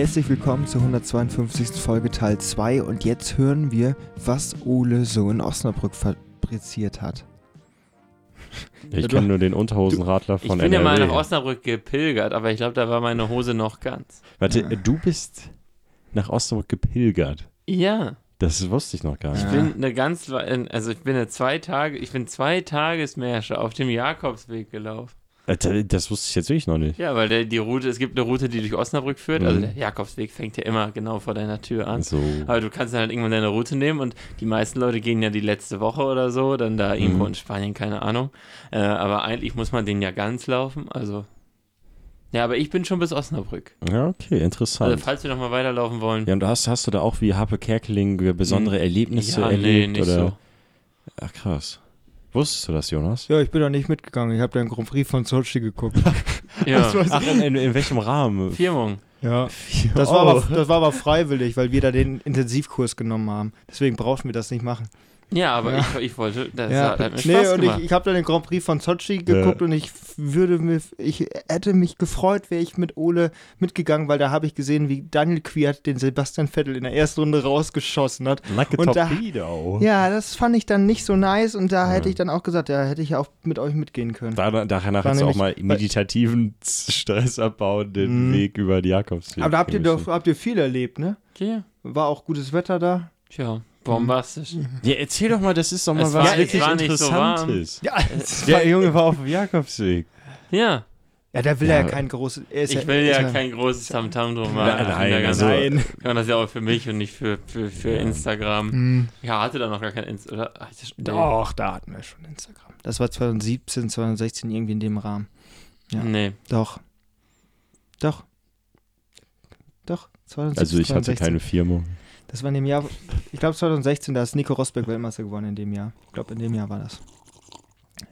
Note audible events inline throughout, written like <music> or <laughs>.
Herzlich willkommen zur 152. Folge Teil 2 und jetzt hören wir, was Ole so in Osnabrück fabriziert hat. Ich kenne nur den Unterhosenradler Ich von bin ja NRW. mal nach Osnabrück gepilgert, aber ich glaube, da war meine Hose noch ganz. Warte, du bist nach Osnabrück gepilgert. Ja, Das wusste ich noch gar ich nicht. bin eine ganz, also ich bin eine zwei Tage, ich bin zwei Tagesmärsche auf dem Jakobsweg gelaufen. Alter, Das wusste ich jetzt wirklich noch nicht. Ja, weil der, die Route, es gibt eine Route, die durch Osnabrück führt, also Mhm. der Jakobsweg fängt ja immer genau vor deiner Tür an. So. Aber du kannst dann halt irgendwann deine Route nehmen und die meisten Leute gehen ja die letzte Woche oder so, dann da irgendwo Mhm. in Spanien, keine Ahnung. Äh, aber eigentlich muss man den ja ganz laufen, also. Ja, aber ich bin schon bis Osnabrück. Ja, okay, Also interessant. falls wir nochmal weiterlaufen wollen. Ja, und du hast, hast du da auch wie Happe Kerkeling besondere Erlebnisse Ja, nee, erlebt? nicht oder? so. Ach, krass. Wusstest du das, Jonas? Ja, ich bin doch nicht mitgegangen. Ich habe den Grand Prix von Sochi geguckt. <laughs> Ja, Ach, in, in, welchem Rahmen? Firmung. ja. Das Oh. war, aber, das war aber freiwillig, weil wir da den Intensivkurs genommen haben. Deswegen brauchten wir das nicht machen. Ja, aber Ja. Ich, ich wollte, das Ja. hat, hat mir Nee, Spaß und ich, gemacht. ich habe dann den Grand Prix von Sochi geguckt und ich würde mir, ich hätte mich gefreut, wäre ich mit Ole mitgegangen, weil da habe ich gesehen, wie Daniel Quiert den Sebastian Vettel in der ersten Runde rausgeschossen hat. Like a Und da- Torpedo. Ja, das fand ich dann nicht so nice und da Ja. hätte ich dann auch gesagt, ja, hätte ich ja auch mit euch mitgehen können. Da, danach hast du auch mal meditativen, stressabbauenden Mhm. Weg über die Jakobsweg. Aber da habt ihr doch habt ihr viel erlebt, ne? Okay. War auch gutes Wetter da. Tja, bombastisch. Ja, erzähl doch mal, das ist doch mal Es was war- wirklich war nicht so. Interessantes. Ja, Der Junge war auf dem Jakobsweg. Ja, ja da will Ja. er ja kein großes. Er ist ich will ist ja kein großes Tamtam drum machen. Nein, ja also- Nein. Ich kann das ja auch für mich und nicht für, für, für Instagram. Hm. Ja, hatte da noch gar kein Instagram. Doch, da hatten wir schon Instagram. Das war 2017, 2016 irgendwie in dem Rahmen. Ja. Nee. Doch. Doch. Doch, 2017, Also ich hatte 2016. keine Firma. Das war in dem Jahr, ich glaube 2016, da ist Nico Rosberg Weltmeister geworden in dem Jahr. Ich glaube, in dem Jahr war das.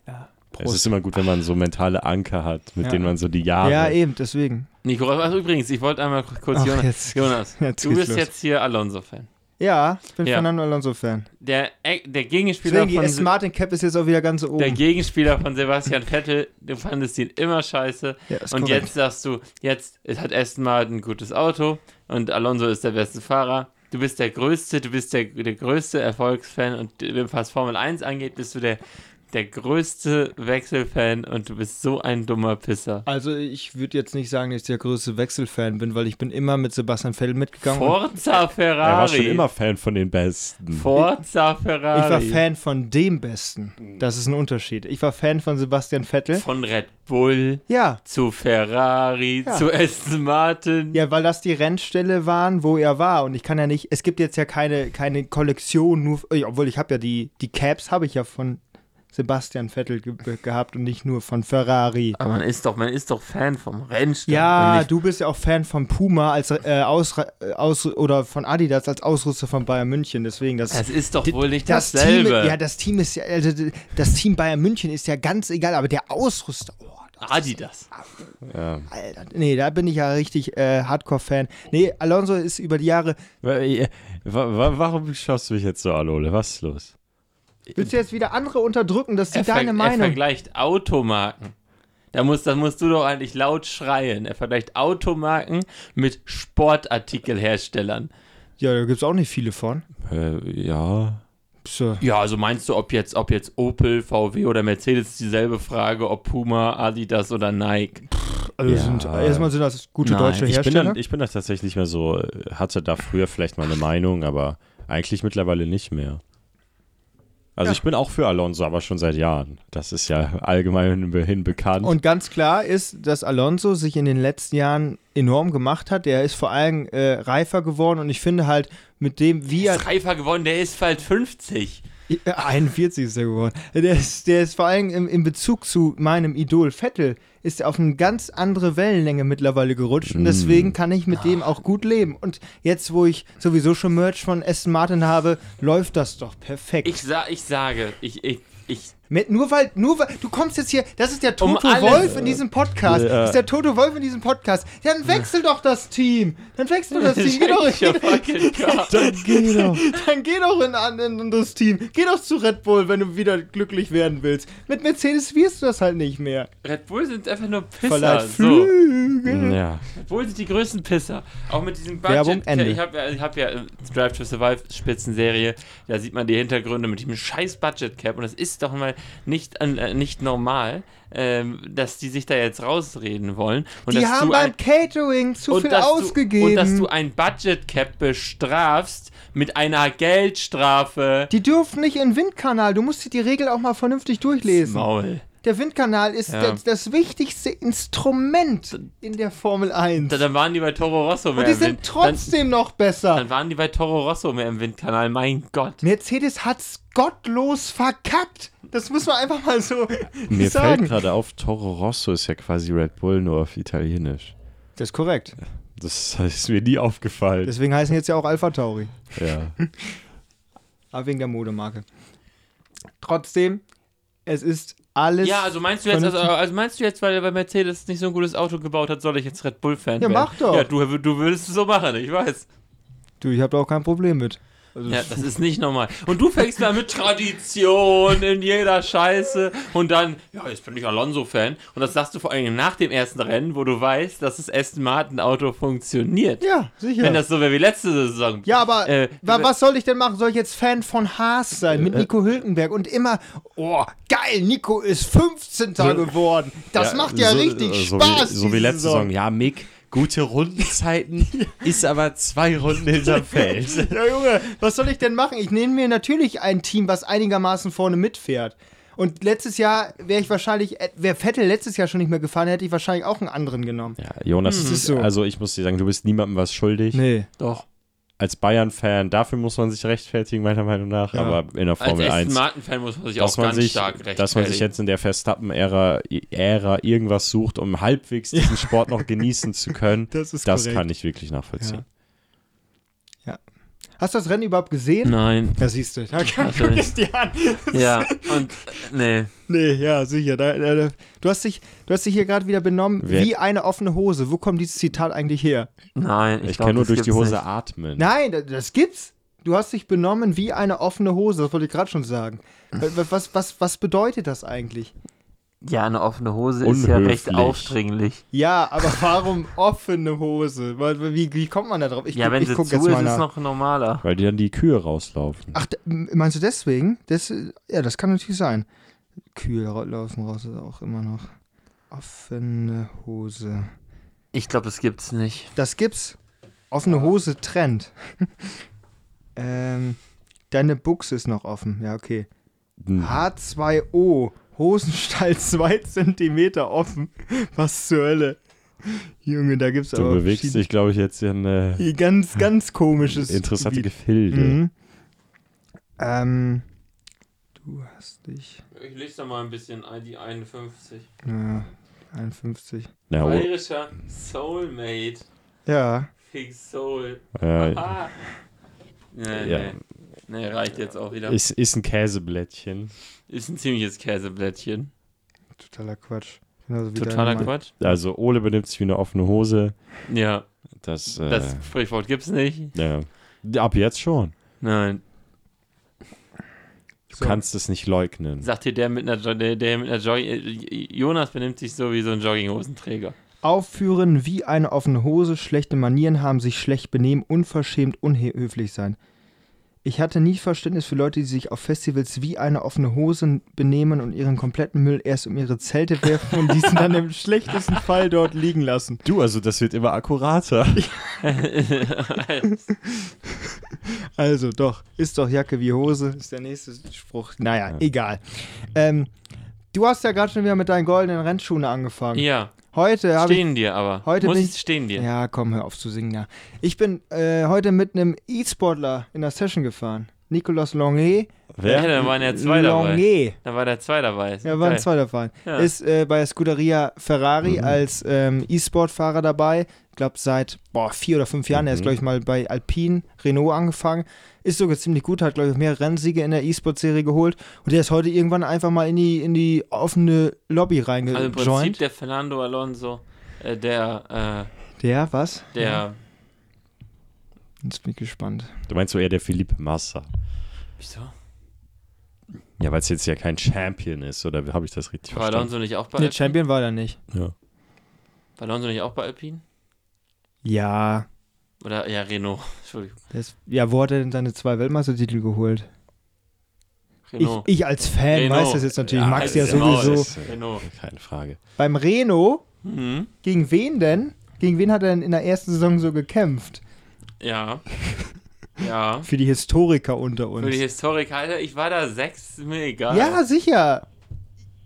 Ja, Es ist immer gut, wenn man so mentale Anker hat, mit Ja. denen man so die Jahre. ja, eben, deswegen. Nico, also übrigens, ich wollte einmal kurz Ach, Jonas. jetzt- Jonas, jetzt du bist los. jetzt hier Alonso-Fan. Ja, ich bin Ja. Fernando Alonso-Fan. Der, äh, der Gegenspieler Deswegen, von Martin Cap ist jetzt auch wieder ganz oben. der Gegenspieler von Sebastian Vettel, du fandest ihn immer scheiße. ja, ist Und korrekt. jetzt sagst du, jetzt hat Aston Martin ein gutes Auto und Alonso ist der beste Fahrer. Du bist der Größte, du bist der, der größte Erfolgsfan und was Formel 1 angeht, bist du der, der größte Wechselfan und du bist so ein dummer Pisser. Also ich würde jetzt nicht sagen, dass ich der größte Wechselfan bin, weil ich bin immer mit Sebastian Vettel mitgegangen. Forza Ferrari. Er war schon immer Fan von den Besten. Forza Ferrari. ich war Fan von dem Besten. Das ist ein Unterschied. Ich war Fan von Sebastian Vettel. Von Red Bull Ja, zu Ferrari Ja. zu Aston Martin. ja, weil das die Rennstelle waren, wo er war. Und ich kann ja nicht, es gibt jetzt ja keine, keine Kollektion, nur, obwohl ich habe ja die, die Caps habe ich ja von Sebastian Vettel ge gehabt und nicht nur von Ferrari. Aber man ist doch, man ist doch Fan vom Rennstall. Ja, du bist ja auch Fan von Puma als äh, Ausra äh, aus oder von Adidas als Ausrüster von Bayern München. Deswegen das. Das ist doch wohl nicht das dasselbe. Team, ja, das Team ist ja, also das Team Bayern München ist ja ganz egal, aber der Ausrüster, oh, das Adidas. Ja. Alter, nee, da bin ich ja richtig äh, Hardcore-Fan. Nee, Alonso ist über die Jahre. Wa- wa- wa- Warum schaust du mich jetzt so an, Ole? Was ist los? Willst du jetzt wieder andere unterdrücken? Das ist Er, ver deine er Meinung. vergleicht Automarken. Da musst, da musst du doch eigentlich laut schreien. Er vergleicht Automarken mit Sportartikelherstellern. Ja, da gibt es auch nicht viele von. Äh, ja. So. Ja, also meinst du, ob jetzt, ob jetzt Opel, VW oder Mercedes ist dieselbe Frage, ob Puma, Adidas oder Nike? Also Ja. sind, erstmal sind das gute Nein, deutsche Ich bin, Hersteller. dann, ich bin da tatsächlich nicht mehr so, äh, hatte da früher vielleicht mal eine Meinung, aber eigentlich mittlerweile nicht mehr. Also Ja. ich bin auch für Alonso, aber schon seit Jahren. Das ist ja allgemein hin bekannt. Und ganz klar ist, dass Alonso sich in den letzten Jahren enorm gemacht hat. Er ist vor allem äh, reifer geworden und ich finde halt mit dem, wie Der er. ist reifer geworden, der ist bald 50. <laughs> Ja, 41 ist er geworden. Der ist, der ist vor allem im, in Bezug zu meinem Idol Vettel, ist er auf eine ganz andere Wellenlänge mittlerweile gerutscht und Mm. deswegen kann ich mit dem auch gut leben. Und jetzt, wo ich sowieso schon Merch von Aston Martin habe, läuft das doch perfekt. Ich, sa ich sage, ich, ich, ich Mit, nur weil, nur weil, du kommst jetzt hier, das ist der Toto alles. Wolf in diesem Podcast. Ja. Das ist der Toto Wolf in diesem Podcast. Ja, dann wechsel doch das Team. Dann wechsel doch das <laughs> Team. Geh doch, geh. <laughs> Dann geh doch. <laughs> dann geh doch in ein anderes Team. Geh doch zu Red Bull, wenn du wieder glücklich werden willst. Mit Mercedes wirst du das halt nicht mehr. Red Bull sind einfach nur Pisser. So. Flügel. Ja. Red Bull sind die größten Pisser. Auch mit diesem Werbung, Budget. Ende. Ich habe ja, ich hab ja äh, Drive to Survive Spitzenserie. Da sieht man die Hintergründe mit diesem scheiß Budget Cap. Und das ist doch mal nicht, äh, nicht normal, ähm, dass die sich da jetzt rausreden wollen. Und Die dass haben du beim ein- Catering zu viel ausgegeben. Du, und dass du ein Budget Cap bestrafst mit einer Geldstrafe. die dürfen nicht in den Windkanal. Du musst dir die Regel auch mal vernünftig durchlesen. Maul. Der Windkanal ist Ja. das, das wichtigste Instrument in der Formel 1. Da, dann waren die bei Toro Rosso mehr Und die im sind Wind. trotzdem noch besser. Dann, dann waren die bei Toro Rosso mehr im Windkanal. Mein Gott. Mercedes hat's gottlos verkackt. Das muss man einfach mal so Mir fällt sagen. gerade auf, Toro Rosso ist ja quasi Red Bull nur auf Italienisch. Das ist korrekt. Das ist mir nie aufgefallen. Deswegen heißen jetzt ja auch Alpha Tauri. ja. <laughs> Aber wegen der Modemarke. Trotzdem, es ist alles. Ja, also meinst du jetzt, also, also meinst du jetzt, weil, weil Mercedes nicht so ein gutes Auto gebaut hat, soll ich jetzt Red Bull-Fan Ja, werden? mach doch. Ja, du, du würdest es so machen, ich weiß. Du, ich habe da auch kein Problem mit. Also, Ja, <laughs> das ist nicht normal. Und du fängst da mit Tradition in jeder Scheiße und dann, ja, jetzt bin ich Alonso-Fan. Und das sagst du vor allem nach dem ersten Rennen, wo du weißt, dass das Aston Martin-Auto funktioniert. ja, sicher. Wenn das so wäre wie letzte Saison. ja, aber Äh, wa was soll ich denn machen? Soll ich jetzt Fan von Haas sein mit Nico Hülkenberg und immer, oh, geil, Nico ist 15. geworden. Das macht ja so- richtig so Spaß. Wie, so wie letzte Saison. Ja, Mick, gute Rundenzeiten, <laughs> ist aber zwei Runden hinterm <laughs> Feld. Ja, Junge, was soll ich denn machen? Ich nehme mir natürlich ein Team, was einigermaßen vorne mitfährt. Und letztes Jahr wäre ich wahrscheinlich, äh, wäre Vettel letztes Jahr schon nicht mehr gefahren, hätte ich wahrscheinlich auch einen anderen genommen. Ja, Jonas, ist so. also ich muss dir sagen, du bist niemandem was schuldig. Nee. Doch. Als Bayern-Fan, dafür muss man sich rechtfertigen, meiner Meinung nach. Ja. Aber in der Als Formel Aston 1, Martin-Fan muss man sich auch ganz sich, stark rechtfertigen. dass man sich jetzt in der Verstappen-Ära Ära irgendwas sucht, um halbwegs diesen Sport noch genießen zu können, <laughs> Das das kann ich wirklich nachvollziehen. Hast du das Rennen überhaupt gesehen? Nein. Ja, siehst du. Da kann, guck es dir an. Ja, und nee. Nee, ja, sicher. Da, da, da. Du, hast dich, du hast dich hier gerade wieder benommen Wer- wie eine offene Hose. Wo kommt dieses Zitat eigentlich her? Nein, Ich, glaub, kann nur durch die Hose nicht. atmen. Nein, das, das gibt's. Du hast dich benommen wie eine offene Hose. Das wollte ich gerade schon sagen. Was, was, was, was bedeutet das eigentlich? Ja, eine offene Hose ist ja recht Unhöflich. aufdringlich. Ja, aber warum <laughs> offene Hose? Weil- Wie, wie kommt man da drauf? Ich, ja, wenn ich sie guck zu jetzt ist, mal ist es noch normaler. Weil die dann die Kühe rauslaufen. Ach, meinst du deswegen? Das, ja, das kann natürlich sein. Kühe laufen raus, ist auch immer noch. Offene Hose. Ich glaube, das gibt's nicht. Das gibt's. Offene Hose Trend. <laughs> ähm, deine Buchse ist noch offen. Ja, okay. Hm. H2O. Hosenstall <laughs> 2 cm offen. Was zur Hölle? Junge, da gibt's Du aber bewegst verschiedene- dich, glaube ich, jetzt in äh, Hier ganz, ganz <laughs> komisches. interessante Gebiet. Gefilde. Mhm. Ähm, du hast dich. Ich lese da mal ein bisschen die 51. Ja, 51. Ja, Bayerischer Soulmate. Ja. Big Soul. äh, Ah. Nee, Ja. nee. Nee, reicht jetzt auch wieder. ist, ist ein Käseblättchen. Ist ein ziemliches Käseblättchen. Totaler Quatsch. Genauso Totaler Quatsch. Also Ole benimmt sich wie eine offene Hose. Ja, Das, äh, das Sprichwort gibt's nicht. ja. Ab jetzt schon. Nein. Du So. kannst es nicht leugnen. Sagt hier der mit einer, Jo- der, der mit einer Jogging. Jonas benimmt sich so wie so ein Jogginghosenträger. Aufführen wie eine offene Hose, schlechte Manieren haben, sich schlecht benehmen, unverschämt, unhöflich sein. Ich hatte nie Verständnis für Leute, die sich auf Festivals wie eine offene Hose benehmen und ihren kompletten Müll erst um ihre Zelte werfen und diesen dann im <laughs> schlechtesten Fall dort liegen lassen. Du, also das wird immer akkurater. <laughs> Also doch, ist doch Jacke wie Hose, ist der nächste Spruch. Naja, egal. Ähm, du hast ja gerade schon wieder mit deinen goldenen Rennschuhen angefangen. ja, Heute habe ich stehen dir aber. heute Muss ich stehen dir. Ja, komm, hör auf zu singen da. Ich bin äh, heute mit einem E-Sportler in der Session gefahren. Nicolas Longuet. Ja, da waren ja zwei dabei. Longuet. Da war der zwei dabei. Ist Ja, waren geil. zwei dabei. Ja. Ist äh, bei der Scuderia Ferrari Mhm. als ähm, E-Sport-Fahrer dabei. Ich glaube, seit boah, vier oder fünf Jahren. Er ist, Mhm. glaube ich, mal bei Alpine Renault angefangen. Ist sogar ziemlich gut, hat, glaube ich, mehrere Rennsiege in der E-Sport-Serie geholt. Und der ist heute irgendwann einfach mal in die, in die offene Lobby Also im Prinzip reingejoint. der Fernando Alonso, äh, der, der, was? äh, der, Jetzt bin ich gespannt. Du meinst so eher der Philippe Massa. wieso? Ja, weil es jetzt ja kein Champion ist, oder habe ich das richtig War verstanden? Alonso nicht auch bei Ne, Alpine? Champion war er nicht. Ja. War Alonso nicht auch bei Alpine? Ja. Oder, ja, Renault. <laughs> Entschuldigung. Ist, ja, wo hat er denn seine zwei Weltmeistertitel geholt? Ich, Renault. ich als Fan Renault. weiß das jetzt natürlich. Ja, Max das ja sowieso. ist, äh, Renault. Keine Frage. Beim Renault, Mhm. gegen wen denn? Gegen wen hat er denn in der ersten Saison so gekämpft? Ja. Ja. <laughs> Für die Historiker unter uns. Für die Historiker, Alter, ich war da sechs, ist mir egal. ja, sicher.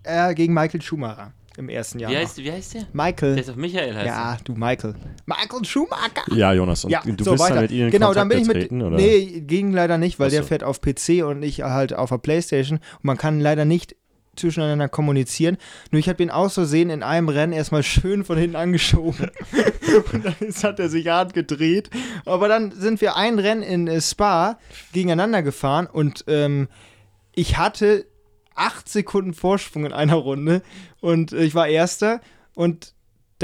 Äh, gegen Michael Schumacher im ersten Jahr. Wie noch. heißt, wie heißt der? Der Michael. ist auf Michael heißt Ja, du Michael. Michael Schumacher. Ja, Jonas, und Ja, du so bist weiter. dann mit ihnen in genau, Kontakt dann bin ich mit. getreten, oder? Nee, ging leider nicht, weil Ach der so. fährt auf PC und ich halt auf der Playstation. Und man kann leider nicht zwischeneinander kommunizieren. Nur ich habe ihn aus Versehen in einem Rennen erstmal schön von hinten angeschoben. <laughs> und dann ist, hat er sich hart gedreht. Aber dann sind wir ein Rennen in äh, Spa gegeneinander gefahren und ähm, ich hatte acht Sekunden Vorsprung in einer Runde und äh, ich war Erster und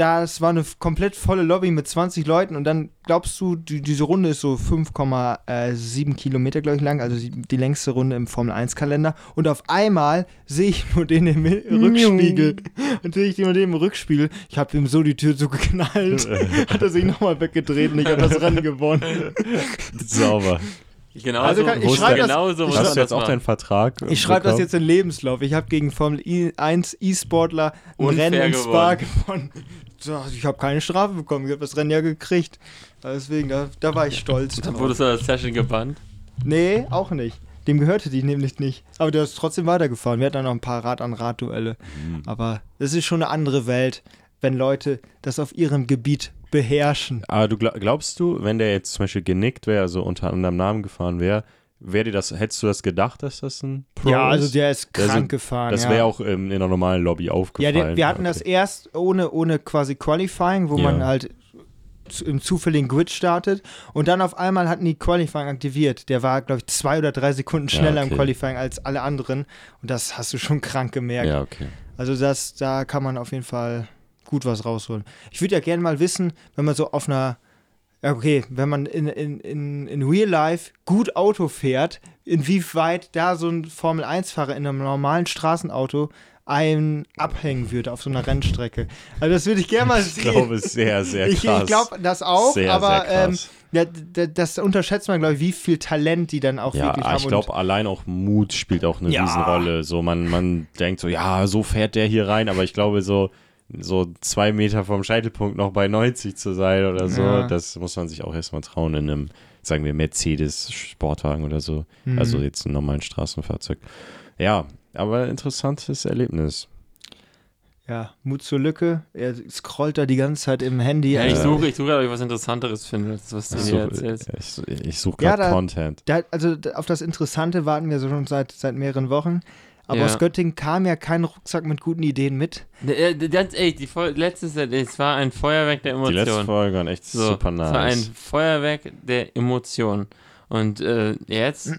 das war eine komplett volle Lobby mit 20 Leuten und dann glaubst du, die, diese Runde ist so 5,7 Kilometer, glaube ich, lang, also die, die längste Runde im Formel-1-Kalender und auf einmal sehe ich nur den im Rückspiegel und sehe ich nur den im Rückspiegel. Ich habe ihm so die Tür zugeknallt, <laughs> hat er sich nochmal weggedreht und ich habe das Rennen gewonnen. Sauber. Genau Also so, kann- ich schreibe das- genau so du jetzt das auch deinen. Vertrag? Ich schreibe das jetzt in Lebenslauf. Ich habe gegen Formel I- 1 E-Sportler ein Rennen in Spa gewonnen. <laughs> So, ich habe keine Strafe bekommen. Ich habe das Rennen ja gekriegt. Deswegen, da, da war ich stolz. Dann drauf. wurdest du aus der Session gebannt. Nee, auch nicht. Dem gehörte die nämlich nicht. Aber der ist trotzdem weitergefahren. Wir hatten dann noch ein paar Rad-an-Rad-Duelle. Mhm. Aber das ist schon eine andere Welt, wenn Leute das auf ihrem Gebiet beherrschen. Aber du glaub, glaubst du, wenn der jetzt zum Beispiel genickt wäre, also unter anderem Namen gefahren wäre, wäre dir das, hättest du das gedacht, dass das ein Pro ja, also ist? der ist krank sind- gefahren. Das ja. wäre auch ähm, in einer normalen Lobby Ja, aufgefallen. der, wir hatten das Okay. erst ohne, ohne quasi Qualifying, wo Ja. man halt im zufälligen Grid startet und dann auf einmal hatten die Qualifying aktiviert. Der war, glaube ich, zwei oder drei Sekunden Ja, schneller im okay. Qualifying als alle anderen und das hast du schon <laughs> krank gemerkt. Ja, okay. Also das, da kann man auf jeden Fall gut was rausholen. Ich würde ja gerne mal wissen, wenn man so auf einer, okay, wenn man in, in, in, in Real Life gut Auto fährt, inwieweit da so ein Formel-1-Fahrer in einem normalen Straßenauto einen abhängen würde auf so einer Rennstrecke. Also das würde ich gerne mal Ich sehen. glaube, es ist sehr, sehr ich krass. ich glaube das auch, sehr, aber sehr ähm, ja, das unterschätzt man, glaube ich, wie viel Talent die dann auch ja, wirklich haben. ich glaube, allein auch Mut spielt auch eine Ja. Riesenrolle. So, man, man denkt so, ja, so fährt der hier rein, aber ich glaube, so, so zwei Meter vom Scheitelpunkt noch bei 90 zu sein oder so, Ja. das muss man sich auch erstmal trauen in einem, sagen wir, Mercedes-Sportwagen oder so. Mhm. Also jetzt einem normalen Straßenfahrzeug. Ja, aber interessantes Erlebnis. ja, Mut zur Lücke. Er scrollt da die ganze Zeit im Handy. Ja, ich also- suche, ich suche, ob ich was Interessanteres finde, als was du Ich mir suche erzählst. ich, ich such Ja, gerade da- Content. Da, also auf das Interessante warten wir so schon seit, seit mehreren Wochen. Aber Ja. aus Göttingen kam ja kein Rucksack mit guten Ideen mit. Äh, Ganz ehrlich, die Fol- letztes, es war ein Feuerwerk der Die letzte Emotionen. Folge waren echt So, super Es war ein nice. Feuerwerk der Emotionen. Und äh, jetzt,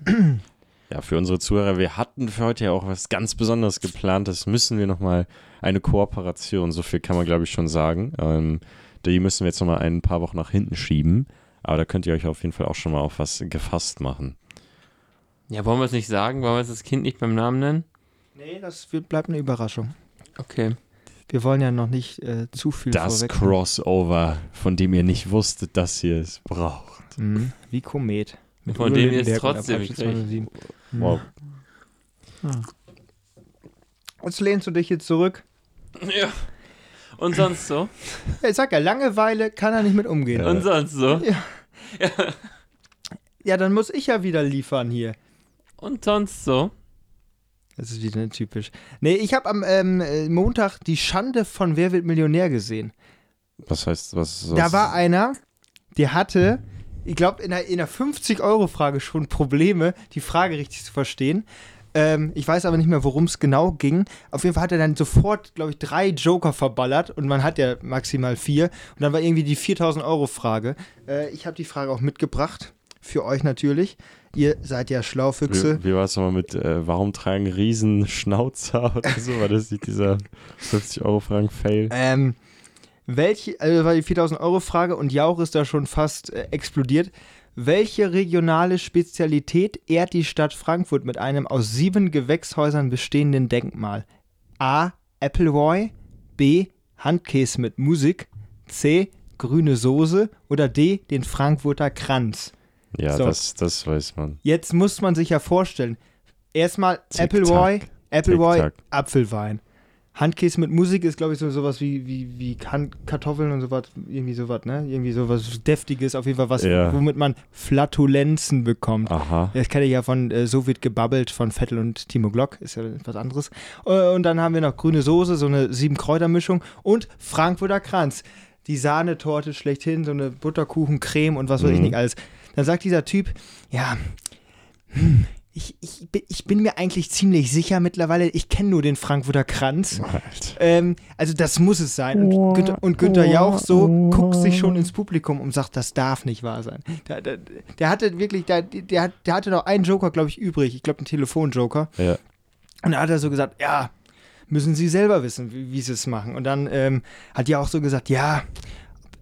Ja, für unsere Zuhörer, wir hatten für heute ja auch was ganz Besonderes geplant. Das müssen wir nochmal, eine Kooperation, so viel kann man glaube ich schon sagen. Ähm, die müssen wir jetzt nochmal ein paar Wochen nach hinten schieben. Aber da könnt ihr euch auf jeden Fall auch schon mal auf was gefasst machen. ja, wollen wir es nicht sagen? Wollen wir jetzt das Kind nicht beim Namen nennen? Nee, das wird, bleibt eine Überraschung. Okay. Wir wollen ja noch nicht äh, zu viel Das vorweg. Crossover, von dem ihr nicht wusstet, dass ihr es braucht. Mhm. Wie Komet. Mit Von dem ihr es trotzdem kriegt. 207. Mhm. Wow. Jetzt lehnst du dich hier zurück. Ja. Und sonst so? Ja, <laughs> Ich sag ja, Langeweile kann er nicht mit umgehen. Ja. Und sonst so? <laughs> Ja, dann muss ich ja wieder liefern hier. Und sonst so? Das ist wieder typisch. Nee, ich habe am ähm, äh, Montag die Schande von Wer wird Millionär gesehen. Was heißt, was, was Da war einer, der hatte ich glaube, in der, in der 50-Euro-Frage schon Probleme, die Frage richtig zu verstehen. Ähm, ich weiß aber nicht mehr, worum es genau ging. Auf jeden Fall hat er dann sofort, glaube ich, drei Joker verballert und man hat ja maximal vier. Und dann war irgendwie die 4000-Euro-Frage. Äh, ich habe die Frage auch mitgebracht. Für euch natürlich. Ihr seid ja Schlaufüchse. Wie, wie war es nochmal mit, äh, warum tragen Riesen <laughs> Schnauzer oder so? War das nicht dieser 50-Euro-Fragen-Fail? Ähm, welche, also war die 4000-Euro-Frage und Jauch ist da schon fast äh, explodiert. Welche regionale Spezialität ehrt die Stadt Frankfurt mit einem aus sieben Gewächshäusern bestehenden Denkmal? A. Appleboy, B. Handkäse mit Musik, C. Grüne Soße oder D. Den Frankfurter Kranz? Ja, So. das, das weiß man. Jetzt muss man sich ja vorstellen, erstmal Appleboy. Appleboy. Apfelwein. Handkäse mit Musik ist, glaube ich, so sowas wie, wie, wie Kartoffeln und sowas, irgendwie sowas, ne? Irgendwie sowas Deftiges, auf jeden Fall was, Ja. womit man Flatulenzen bekommt. Aha. Das kenne ich ja von äh, So wird gebabbelt von Vettel und Timo Glock, ist ja was anderes. Äh, und dann haben wir noch grüne Soße, so eine Sieben-Kräuter-Mischung und Frankfurter Kranz. Die Sahnetorte schlechthin, so eine Butterkuchen-Creme und was weiß ich Mhm. nicht alles. Dann sagt dieser Typ, ja, hm, ich, ich, bin- ich bin mir eigentlich ziemlich sicher mittlerweile, ich kenne nur den Frankfurter Kranz. Ähm, also das muss es sein. Und, Günther, und Günther Jauch so guckt sich schon ins Publikum und sagt, das darf nicht wahr sein. Der, der, der hatte wirklich, der, der, hat- der hatte noch einen Joker, glaube ich, übrig. Ich glaube, einen Telefonjoker. Ja. Und da hat er so gesagt, ja, müssen Sie selber wissen, wie, wie Sie es machen. Und dann ähm, hat ja auch so gesagt, ja,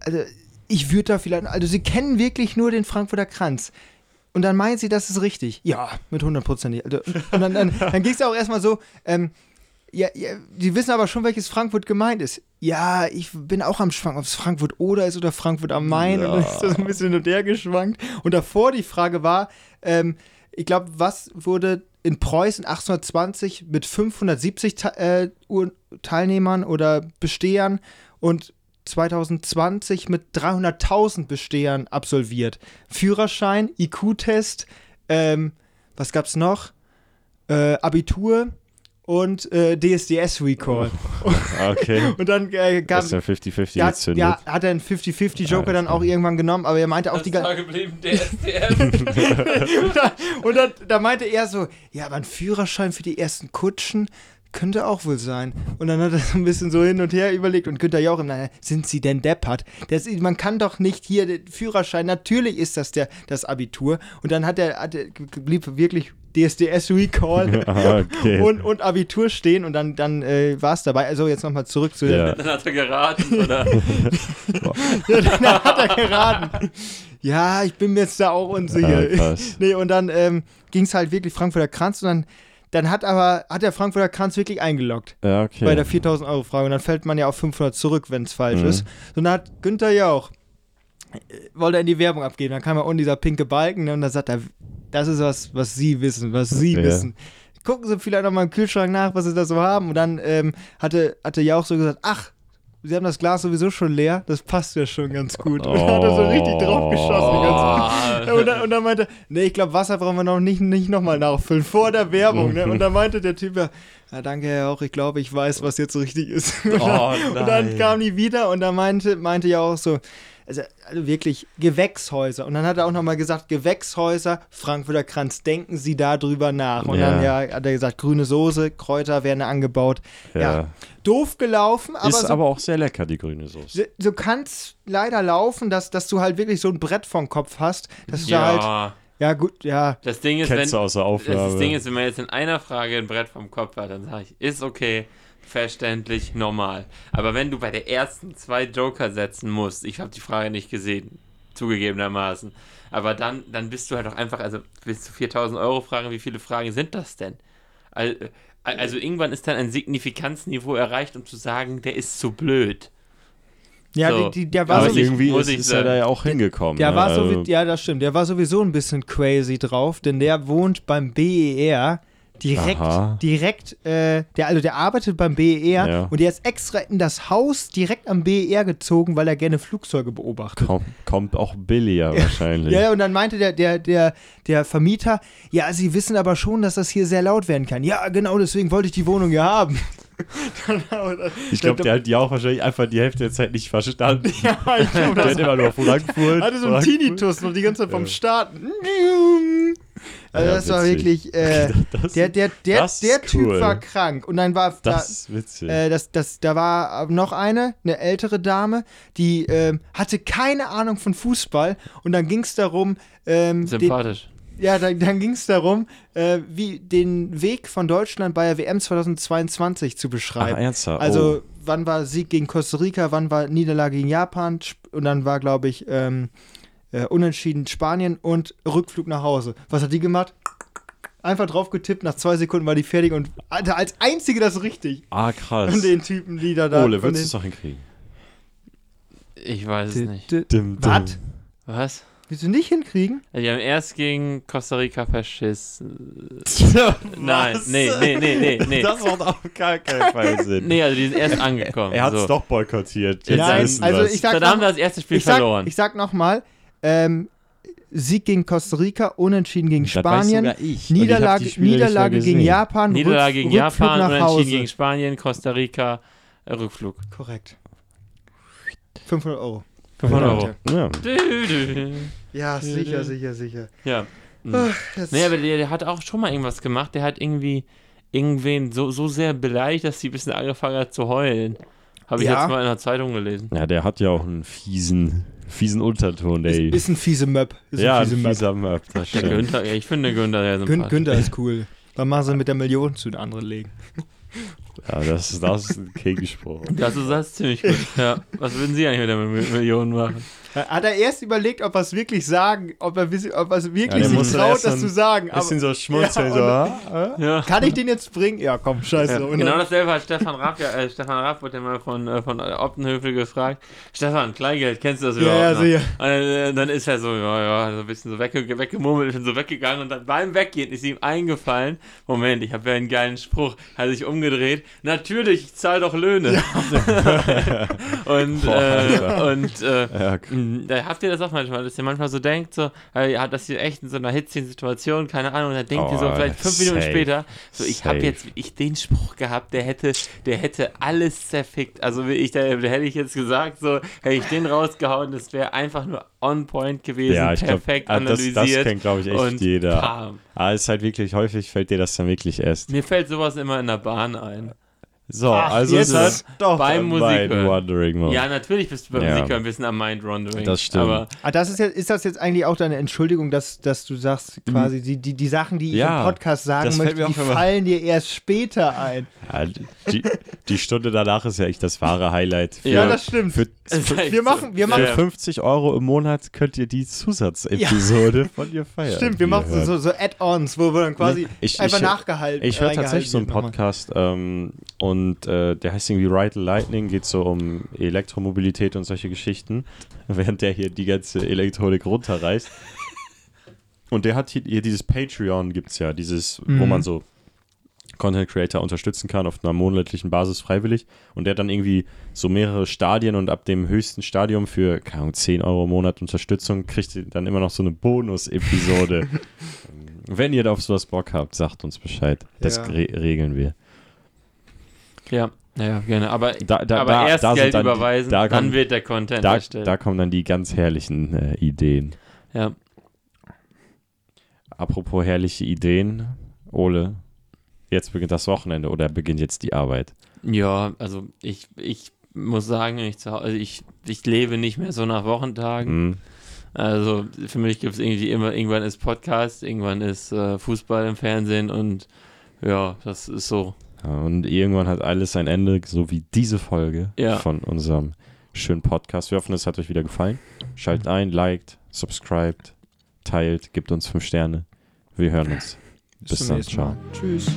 also ich würde da vielleicht, also Sie kennen wirklich nur den Frankfurter Kranz. Und dann meint sie, das ist richtig. Ja, mit 100 Prozent. Also, und dann, dann, dann ging es auch erstmal so, ähm, ja, ja, die wissen aber schon, welches Frankfurt gemeint ist. Ja, ich bin auch am Schwanken, ob es Frankfurt oder ist oder Frankfurt am Main. Und dann ist das ein bisschen hin und her geschwankt. Und davor die Frage war, ähm, ich glaube, was wurde in Preußen 1820 mit 570 Ta äh, Teilnehmern oder Bestehern und 2020 mit 300.000 Bestehern absolviert? Führerschein, IQ-Test, ähm, was gab's noch? Äh, Abitur und äh, DSDS-Recall. Ah, <laughs> Okay. Und dann äh, gab ja 50-50 ja, gezündet. ja, hat er einen 50-50-Joker dann auch irgendwann genommen, aber er meinte auch Das die ganze geblieben, der SDF. <laughs> <laughs> und dann, und dann da meinte er so, ja, aber ein Führerschein für die ersten Kutschen könnte auch wohl sein. Und dann hat er so ein bisschen so hin und her überlegt und Günther Jauch, naja, sind sie denn deppert? Das, man kann doch nicht hier den Führerschein, natürlich ist das der, das Abitur. Und dann hat er, hat er blieb wirklich DSDS Recall <laughs> okay. und, und Abitur stehen und dann, dann äh, war es dabei. Also jetzt nochmal zurück zu Ja. Dann hat er geraten, oder? <laughs> Ja, dann hat er geraten. Ja, ich bin mir jetzt da auch unsicher. Ah, <laughs> nee, und dann ähm, ging es halt wirklich Frankfurter Kranz und dann, dann hat aber, hat der Frankfurter Kranz wirklich eingeloggt Ja, okay. bei der 4000 Euro Frage und dann fällt man ja auf 500 zurück, wenn es falsch Mhm. ist. Und dann hat Günther Jauch, äh, wollte er in die Werbung abgeben, dann kam er unten dieser pinke Balken ne, und dann sagt er, das ist was, was Sie wissen, was Sie Ja. wissen. Gucken Sie vielleicht noch mal im Kühlschrank nach, was Sie da so haben. Und dann ähm, hatte, hatte Jauch so gesagt, ach, Sie haben das Glas sowieso schon leer, das passt ja schon ganz gut. Und dann hat er so richtig drauf geschossen. Ganz, ja, und, dann, und dann meinte er, nee, ich glaube, Wasser brauchen wir noch nicht, nicht nochmal nachfüllen, vor der Werbung. Ne? Und dann meinte der Typ ja, ja danke Herr auch, ich glaube, ich weiß, was jetzt richtig ist. Und, <laughs> Oh, dann, und dann kam die wieder und dann meinte, meinte ja auch so, also, also wirklich Gewächshäuser. Und dann hat er auch nochmal gesagt, Gewächshäuser, Frankfurter Kranz, denken Sie darüber nach. Und dann Ja. ja, hat er gesagt, grüne Soße, Kräuter werden angebaut. Ja, ja. doof gelaufen, aber ist so aber auch sehr lecker, die grüne Soße. so, so kann es leider laufen, dass, dass du halt wirklich so ein Brett vom Kopf hast, dass du halt, Ja, ja gut, ja, das Ding ist, wenn, Kennst du aus der Aufnahme. das Ding ist, wenn man jetzt in einer Frage ein Brett vom Kopf hat, dann sage ich, ist okay, verständlich, normal. Aber wenn du bei der ersten zwei Joker setzen musst, ich habe die Frage nicht gesehen, zugegebenermaßen, aber dann, dann bist du halt auch einfach, also bis zu 4000 Euro Fragen, wie viele Fragen sind das denn? Äh, Also irgendwann ist dann ein Signifikanzniveau erreicht, um zu sagen, der ist zu blöd. ja, So. die, die, der war aber so, ich- irgendwie muss ist, ist er da ja auch hingekommen. der ne? war so, also, ja, das stimmt, der war sowieso ein bisschen crazy drauf, denn der wohnt beim BER direkt, Aha. direkt, äh, der, also der arbeitet beim BER Ja. und der ist extra in das Haus direkt am BER gezogen, weil er gerne Flugzeuge beobachtet. kommt, kommt auch billiger <laughs> wahrscheinlich. Ja, und dann meinte der, der, der, der Vermieter, ja, Sie wissen aber schon, dass das hier sehr laut werden kann. Ja, genau, deswegen wollte ich die Wohnung ja haben. <laughs> Ich glaube, der hat die auch wahrscheinlich einfach die Hälfte der Zeit nicht verstanden. <laughs> Ja, ich glaube, Der das hat immer nur Frankfurt. hatte so einen Frankfurt. Tinnitus noch die ganze Zeit vom Ja. Starten. <laughs> Also Ja, das war witzig. wirklich, äh, <laughs> Das, der, der, der, der Typ cool. war krank. Und dann war da, das ist witzig. äh, das, das, da war noch eine, eine ältere Dame, die ähm, hatte keine Ahnung von Fußball. Und dann ging es darum, ähm, den, Sympathisch. ja, dann, dann ging es darum, äh, wie den Weg von Deutschland bei der WM 2022 zu Ach, beschreiben. ernsthaft? Also, oh. wann war Sieg gegen Costa Rica, wann war Niederlage gegen Japan und dann war, glaube ich, ähm, äh, Unentschieden Spanien und Rückflug nach Hause. Was hat die gemacht? Einfach drauf getippt, nach zwei Sekunden war die fertig und Alter, als einzige das richtig. Ah, krass. Von den Typen, die da da. Ole, würdest du es doch hinkriegen? Ich weiß es nicht. Was? Was? Willst du nicht hinkriegen? Die haben erst gegen Costa Rica verschissen. <laughs> Nein, nee, nee, nee, nee, <laughs> nee. Das macht auf gar keinen Fall Sinn. Nee, also die sind erst angekommen. Er hat es so. doch boykottiert. Jetzt wissen also ich sag Dann noch- haben wir das erste Spiel ich sag, verloren. Ich sag nochmal, ähm, Sieg gegen Costa Rica, Unentschieden gegen Das weiß Spanien, sogar ich. Niederlage, Niederlage gegen gesehen. Japan, Niederlage Rück- gegen Rückflug Japan, nach Unentschieden Hause. gegen Spanien, Costa Rica, äh, Rückflug. Korrekt. 500 Euro. 500 Euro. Ja. Ja, sicher, sicher, sicher. Ja. Ach, jetzt- Nee, aber der, der hat auch schon mal irgendwas gemacht. Der hat irgendwie irgendwen so, so sehr beleidigt, dass sie ein bisschen angefangen hat zu heulen. Habe ich Ja. jetzt mal in der Zeitung gelesen. ja, der hat ja auch einen fiesen, fiesen Unterton, ist, ey. ist ein fiese Möb. Ist ja, ein ein fiese Möb. fieser Möb, das Der. Günther, ich finde Günther sehr Gün, sympathisch. Günther ist <laughs> cool. Dann machen sie mit der Million zu den anderen legen. Ja, das, das ist ein Gegenspruch. Das ist das ziemlich gut. Ja. Was würden Sie eigentlich mit der Mi- Million machen? Hat er erst überlegt, ob er es wirklich sagen, ob er, ob er es wirklich der sich traut, das zu ein sagen. Aber, Bisschen so schmunzeln, Ja, so. ah, ah. Ja. kann ich den jetzt bringen? Ja, komm, scheiße. Ja, genau dasselbe hat Stefan Raff, ja, äh, Stefan Raff wurde ja mal von, äh, von Optenhöfel gefragt. Stefan, Kleingeld, kennst du das Ja, überhaupt ja, noch? sicher. Und dann, äh, dann ist er so, ja, ja, so ein bisschen so wegge weggemummelt und so weggegangen und dann beim Weggehen ist ihm eingefallen, Moment, ich habe ja einen geilen Spruch, hat sich umgedreht, natürlich, ich zahle doch Löhne. <laughs> und, <laughs> Boah, äh, und, äh, Ja, <laughs> Da habt ihr das auch manchmal, dass ihr manchmal so denkt, so, ja, dass ihr echt in so einer hitzigen Situation, keine Ahnung, und dann denkt ihr so Oh, vielleicht fünf Minuten safe. später, so ich habe jetzt ich den Spruch gehabt, der hätte, der hätte alles zerfickt. Also wie ich, da, hätte ich jetzt gesagt, so hätte ich den rausgehauen, das wäre einfach nur on point gewesen, ja, perfekt das, analysiert. das kennt, glaube ich, echt und jeder. Pam. Aber es ist halt wirklich, häufig fällt dir das dann wirklich erst. Mir fällt sowas immer in der Bahn ein. So, Ach, also jetzt ist das doch beim Musikhören. Wandering. Ja, natürlich bist du beim Ja. Musiker ein bisschen am Mind Wandering. Das stimmt. Aber Ah, das ist, jetzt, ist das jetzt eigentlich auch deine Entschuldigung, dass, dass du sagst, quasi, die, die, die Sachen, die ich Ja, im Podcast sagen möchte, die fallen dir erst später ein. Ja, die, die Stunde danach ist ja echt das wahre Highlight. Für, Ja, das stimmt. Für, echt Wir machen, wir machen für 50 Euro im Monat könnt ihr die Zusatzepisode von ihr feiern. Stimmt, wir machen so, so, so Add-ons, wo wir dann quasi Ich- einfach ich- nachgehalten Ich höre tatsächlich so einen. Podcast ähm, und äh, der heißt irgendwie Ride Lightning, geht so um Elektromobilität und solche Geschichten, <laughs> während der hier die ganze Elektronik runterreißt. Und der hat hier, dieses Patreon gibt es ja, dieses, wo Mhm. man so Content Creator unterstützen kann auf einer monatlichen Basis freiwillig. Und der hat dann irgendwie so mehrere Stadien und ab dem höchsten Stadium für, keine Ahnung, 10 Euro im Monat Unterstützung kriegt ihr dann immer noch so eine Bonus-Episode. <laughs> Wenn ihr da auf sowas Bock habt, sagt uns Bescheid. Das Ja. re regeln wir. Ja, naja, gerne. Aber, Da, da, aber da, erst da Geld dann überweisen, da dann kommen- wird der Content Da, erstellt. da kommen dann die ganz herrlichen äh, Ideen. ja. Apropos herrliche Ideen, Ole, jetzt beginnt das Wochenende oder beginnt jetzt die Arbeit? ja, also ich, ich muss sagen, ich, Hause, ich, ich lebe nicht mehr so nach Wochentagen. Hm. Also für mich gibt es irgendwie immer, irgendwann ist Podcast, irgendwann ist äh, Fußball im Fernsehen und ja, das ist so. Ja, Und irgendwann hat alles ein Ende, so wie diese Folge Ja. von unserem schönen Podcast. Wir hoffen, es hat euch wieder gefallen. Schaltet ein, liked, subscribed, teilt, gebt uns fünf Sterne. Wir hören uns. Bis zum dann, ciao. Mal. Tschüss.